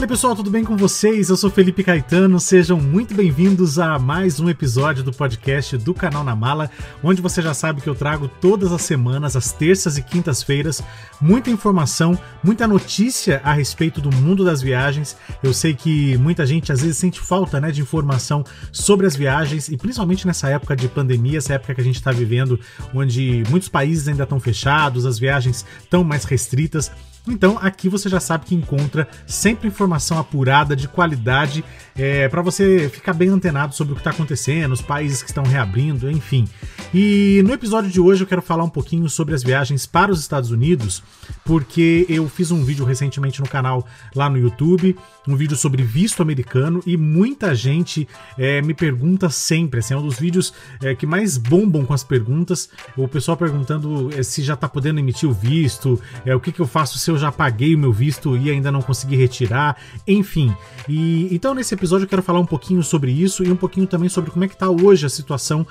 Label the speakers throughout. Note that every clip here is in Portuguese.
Speaker 1: Fala pessoal, tudo bem com vocês? Eu sou Felipe Caetano, sejam muito bem-vindos a mais um episódio do podcast do Canal na Mala, onde você já sabe que eu trago todas as semanas, às terças e quintas-feiras, muita informação, muita notícia a respeito do mundo das viagens. Eu sei que muita gente às vezes sente falta né, de informação sobre as viagens e principalmente nessa época de pandemia, essa época que a gente está vivendo, onde muitos países ainda estão fechados, as viagens estão mais restritas. Então aqui você já sabe que encontra sempre informação apurada, de qualidade, é, para você ficar bem antenado sobre o que está acontecendo, os países que estão reabrindo, enfim. E no episódio de hoje eu quero falar um pouquinho sobre as viagens para os Estados Unidos, porque eu fiz um vídeo recentemente no canal lá no YouTube, um vídeo sobre visto americano, e muita gente é, me pergunta sempre, assim, é um dos vídeos é, que mais bombam com as perguntas, o pessoal perguntando é, se já está podendo emitir o visto, é, o que, que eu faço se eu já paguei o meu visto e ainda não consegui retirar, enfim. E então nesse episódio eu quero falar um pouquinho sobre isso e um pouquinho também sobre como é que está hoje a situação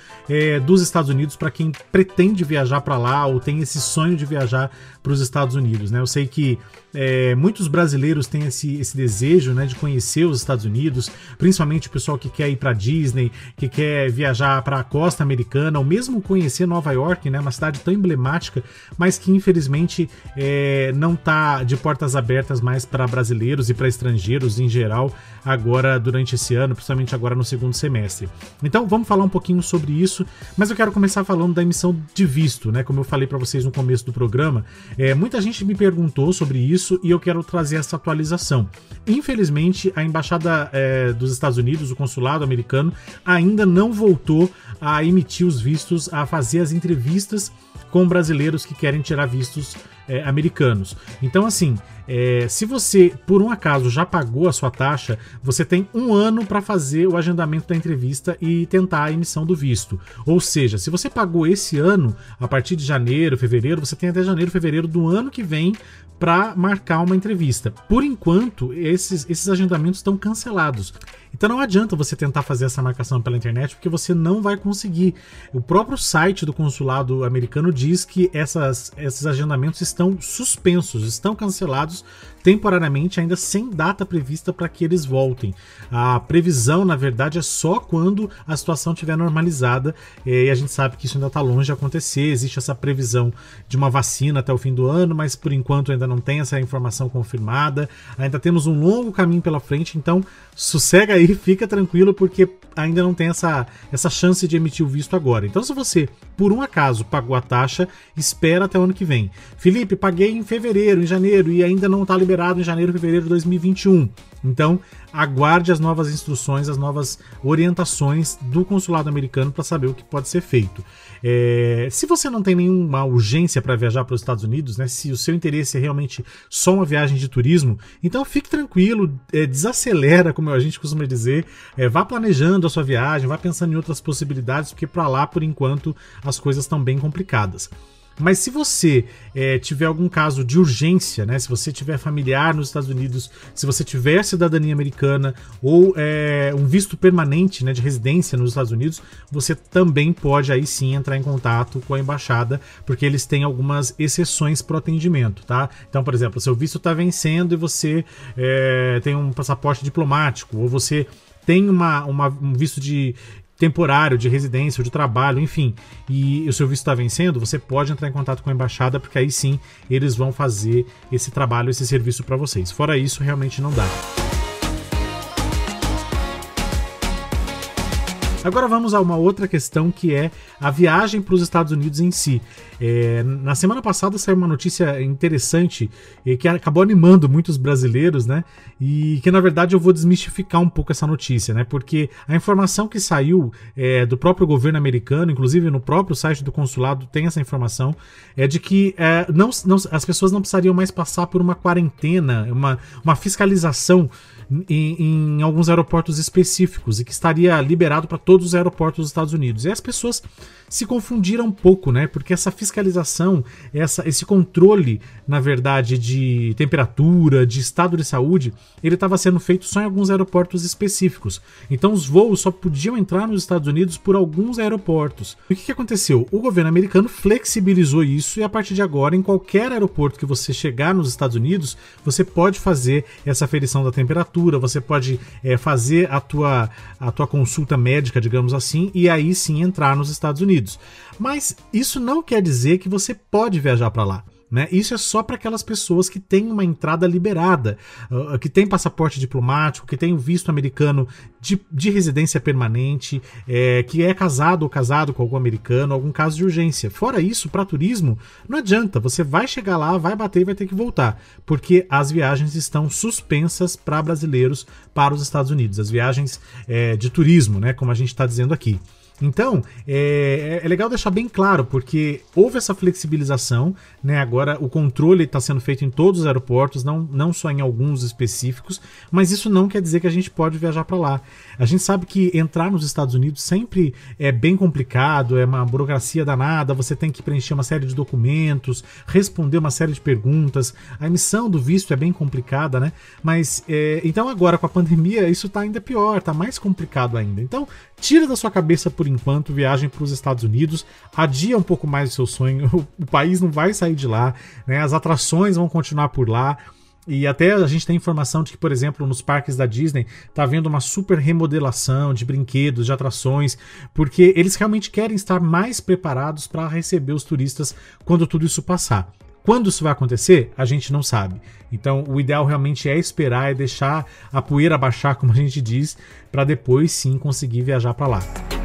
Speaker 1: dos Estados Unidos para quem pretende viajar para lá ou tem esse sonho de viajar para os Estados Unidos, né? Eu sei que é, muitos brasileiros têm esse, esse desejo né, de conhecer os Estados Unidos, principalmente o pessoal que quer ir para Disney, que quer viajar para a costa americana, ou mesmo conhecer Nova York, né, uma cidade tão emblemática, mas que infelizmente é, não está de portas abertas mais para brasileiros e para estrangeiros em geral agora durante esse ano, principalmente agora no segundo semestre. Então vamos falar um pouquinho sobre isso, mas eu quero começar falando da emissão de visto, né? Como eu falei para vocês no começo do programa, é, muita gente me perguntou sobre isso e eu quero trazer essa atualização. Infelizmente, a embaixada é, dos Estados Unidos, o consulado americano, ainda não voltou a emitir os vistos, a fazer as entrevistas com brasileiros que querem tirar vistos é, americanos. Então, assim, é, se você por um acaso já pagou a sua taxa, você tem um ano para fazer o agendamento da entrevista e tentar a emissão do visto. Ou seja, se você pagou esse ano, a partir de janeiro, fevereiro, você tem até janeiro, fevereiro do ano que vem para marcar uma entrevista. Por enquanto, esses, esses agendamentos estão cancelados. Então não adianta você tentar fazer essa marcação pela internet porque você não vai conseguir. O próprio site do consulado americano diz que essas, esses agendamentos estão suspensos, estão cancelados temporariamente, ainda sem data prevista para que eles voltem. A previsão, na verdade, é só quando a situação estiver normalizada eh, e a gente sabe que isso ainda está longe de acontecer. Existe essa previsão de uma vacina até o fim do ano, mas por enquanto ainda não tem essa informação confirmada. Ainda temos um longo caminho pela frente, então sossega aí, fica tranquilo, porque ainda não tem essa, essa chance de emitir o visto agora. Então, se você, por um acaso, pagou a taxa, espera até o ano que vem. Felipe, paguei em fevereiro, em janeiro, e ainda não está liberado em janeiro, fevereiro de 2021. Então, aguarde as novas instruções, as novas orientações do consulado americano para saber o que pode ser feito. É, se você não tem nenhuma urgência para viajar para os Estados Unidos, né, se o seu interesse é realmente só uma viagem de turismo, então fique tranquilo, é, desacelera, como a gente costuma dizer, é, vá planejando a sua viagem, vá pensando em outras possibilidades, porque para lá, por enquanto, as coisas estão bem complicadas. Mas se você é, tiver algum caso de urgência, né? Se você tiver familiar nos Estados Unidos, se você tiver cidadania americana ou é, um visto permanente né, de residência nos Estados Unidos, você também pode aí sim entrar em contato com a embaixada, porque eles têm algumas exceções para o atendimento, tá? Então, por exemplo, seu visto está vencendo e você é, tem um passaporte diplomático, ou você tem uma, uma, um visto de, temporário, de residência de trabalho, enfim, e o seu visto está vencendo, você pode entrar em contato com a embaixada, porque aí sim eles vão fazer esse trabalho, esse serviço para vocês. Fora isso, realmente não dá. Agora vamos a uma outra questão que é a viagem para os Estados Unidos em si. É, na semana passada saiu uma notícia interessante e que acabou animando muitos brasileiros, né? E que na verdade eu vou desmistificar um pouco essa notícia, né? Porque a informação que saiu é, do próprio governo americano, inclusive no próprio site do consulado tem essa informação, é de que é, não, não, as pessoas não precisariam mais passar por uma quarentena, uma, uma fiscalização em, em alguns aeroportos específicos e que estaria liberado para todos os aeroportos dos Estados Unidos. E as pessoas se confundiram um pouco, né? Porque essa fiscalização, essa, esse controle, na verdade, de temperatura, de estado de saúde, ele estava sendo feito só em alguns aeroportos específicos. Então os voos só podiam entrar nos Estados Unidos por alguns aeroportos. E o que, que aconteceu? O governo americano flexibilizou isso e a partir de agora, em qualquer aeroporto que você chegar nos Estados Unidos, você pode fazer essa aferição da temperatura, você pode é, fazer a tua, a tua consulta médica, digamos assim, e aí sim entrar nos Estados. Unidos. Mas isso não quer dizer que você pode viajar para lá. Né? Isso é só para aquelas pessoas que têm uma entrada liberada, uh, que têm passaporte diplomático, que têm visto americano de, de residência permanente, é, que é casado ou casado com algum americano, algum caso de urgência. Fora isso, para turismo, não adianta, você vai chegar lá, vai bater e vai ter que voltar, porque as viagens estão suspensas para brasileiros para os Estados Unidos, as viagens é, de turismo, né, como a gente está dizendo aqui. Então, é, é, legal deixar bem claro, porque houve essa flexibilização, né? Agora o controle está sendo feito em todos os aeroportos, não, não só em alguns específicos, mas isso não quer dizer que a gente pode viajar para lá. A gente sabe que entrar nos Estados Unidos sempre é bem complicado, é uma burocracia danada, você tem que preencher uma série de documentos, responder uma série de perguntas, a emissão do visto é bem complicada, né? Mas é, então agora com a pandemia isso está ainda pior, está mais complicado ainda. Então, tira da sua cabeça por enquanto viagem para os Estados Unidos, adia um pouco mais o seu sonho, o país não vai sair de lá, né? as atrações vão continuar por lá. E até a gente tem informação de que, por exemplo, nos parques da Disney está havendo uma super remodelação de brinquedos, de atrações, porque eles realmente querem estar mais preparados para receber os turistas quando tudo isso passar. Quando isso vai acontecer, a gente não sabe. Então, o ideal realmente é esperar e deixar a poeira baixar, como a gente diz, para depois sim conseguir viajar para lá.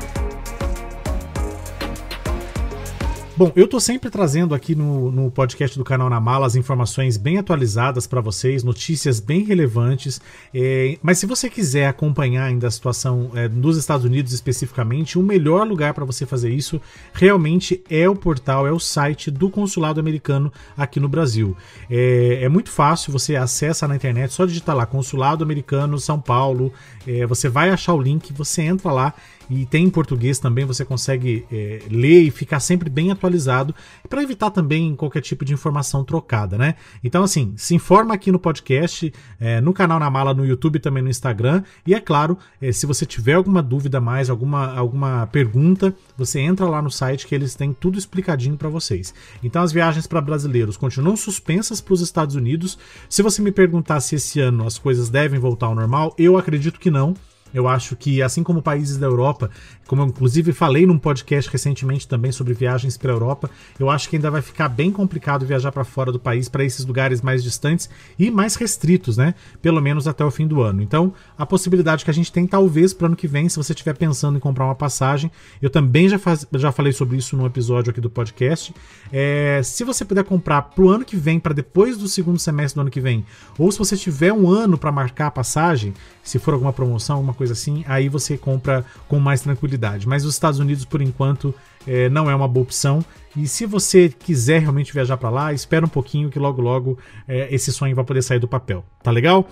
Speaker 1: Bom, eu tô sempre trazendo aqui no, no podcast do canal Na Mala as informações bem atualizadas para vocês, notícias bem relevantes. É, mas se você quiser acompanhar ainda a situação é, nos Estados Unidos especificamente, o melhor lugar para você fazer isso realmente é o portal, é o site do consulado americano aqui no Brasil. É, é muito fácil, você acessa na internet, só digitar lá Consulado Americano São Paulo, é, você vai achar o link, você entra lá e tem em português também, você consegue é, ler e ficar sempre bem atualizado para evitar também qualquer tipo de informação trocada, né? Então, assim, se informa aqui no podcast, é, no canal Na Mala, no YouTube também no Instagram. E é claro, é, se você tiver alguma dúvida mais, alguma, alguma pergunta, você entra lá no site que eles têm tudo explicadinho para vocês. Então, as viagens para brasileiros continuam suspensas para os Estados Unidos. Se você me perguntar se esse ano as coisas devem voltar ao normal, eu acredito que não. Eu acho que, assim como países da Europa, como eu inclusive falei num podcast recentemente também sobre viagens para a Europa, eu acho que ainda vai ficar bem complicado viajar para fora do país, para esses lugares mais distantes e mais restritos, né? Pelo menos até o fim do ano. Então, a possibilidade que a gente tem, talvez, para o ano que vem, se você estiver pensando em comprar uma passagem, eu também já, faz, já falei sobre isso no episódio aqui do podcast. É, se você puder comprar para o ano que vem, para depois do segundo semestre do ano que vem, ou se você tiver um ano para marcar a passagem, se for alguma promoção, alguma coisa assim, aí você compra com mais tranquilidade. Mas os Estados Unidos, por enquanto, é, não é uma boa opção. E se você quiser realmente viajar para lá, espera um pouquinho que logo logo é, esse sonho vai poder sair do papel. Tá legal?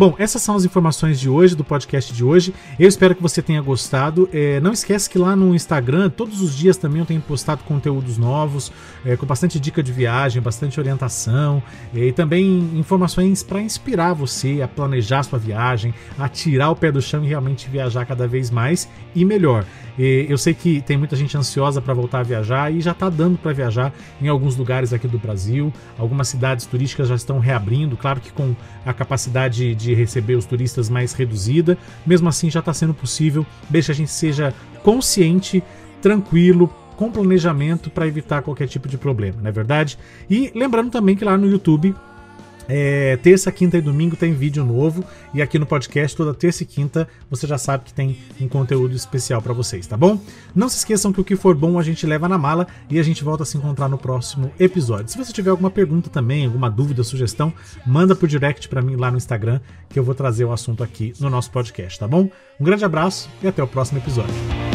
Speaker 1: Bom, essas são as informações de hoje, do podcast de hoje. Eu espero que você tenha gostado. É, não esquece que lá no Instagram, todos os dias também eu tenho postado conteúdos novos, é, com bastante dica de viagem, bastante orientação é, e também informações para inspirar você a planejar sua viagem, a tirar o pé do chão e realmente viajar cada vez mais e melhor. Eu sei que tem muita gente ansiosa para voltar a viajar e já está dando para viajar em alguns lugares aqui do Brasil. Algumas cidades turísticas já estão reabrindo, claro que com a capacidade de receber os turistas mais reduzida. Mesmo assim, já está sendo possível. Deixa que a gente seja consciente, tranquilo, com planejamento para evitar qualquer tipo de problema, não é verdade? E lembrando também que lá no YouTube é, terça, quinta e domingo tem vídeo novo e aqui no podcast toda terça e quinta você já sabe que tem um conteúdo especial para vocês, tá bom? Não se esqueçam que o que for bom a gente leva na mala e a gente volta a se encontrar no próximo episódio. Se você tiver alguma pergunta também, alguma dúvida, sugestão, manda por direct para mim lá no Instagram que eu vou trazer o assunto aqui no nosso podcast, tá bom? Um grande abraço e até o próximo episódio.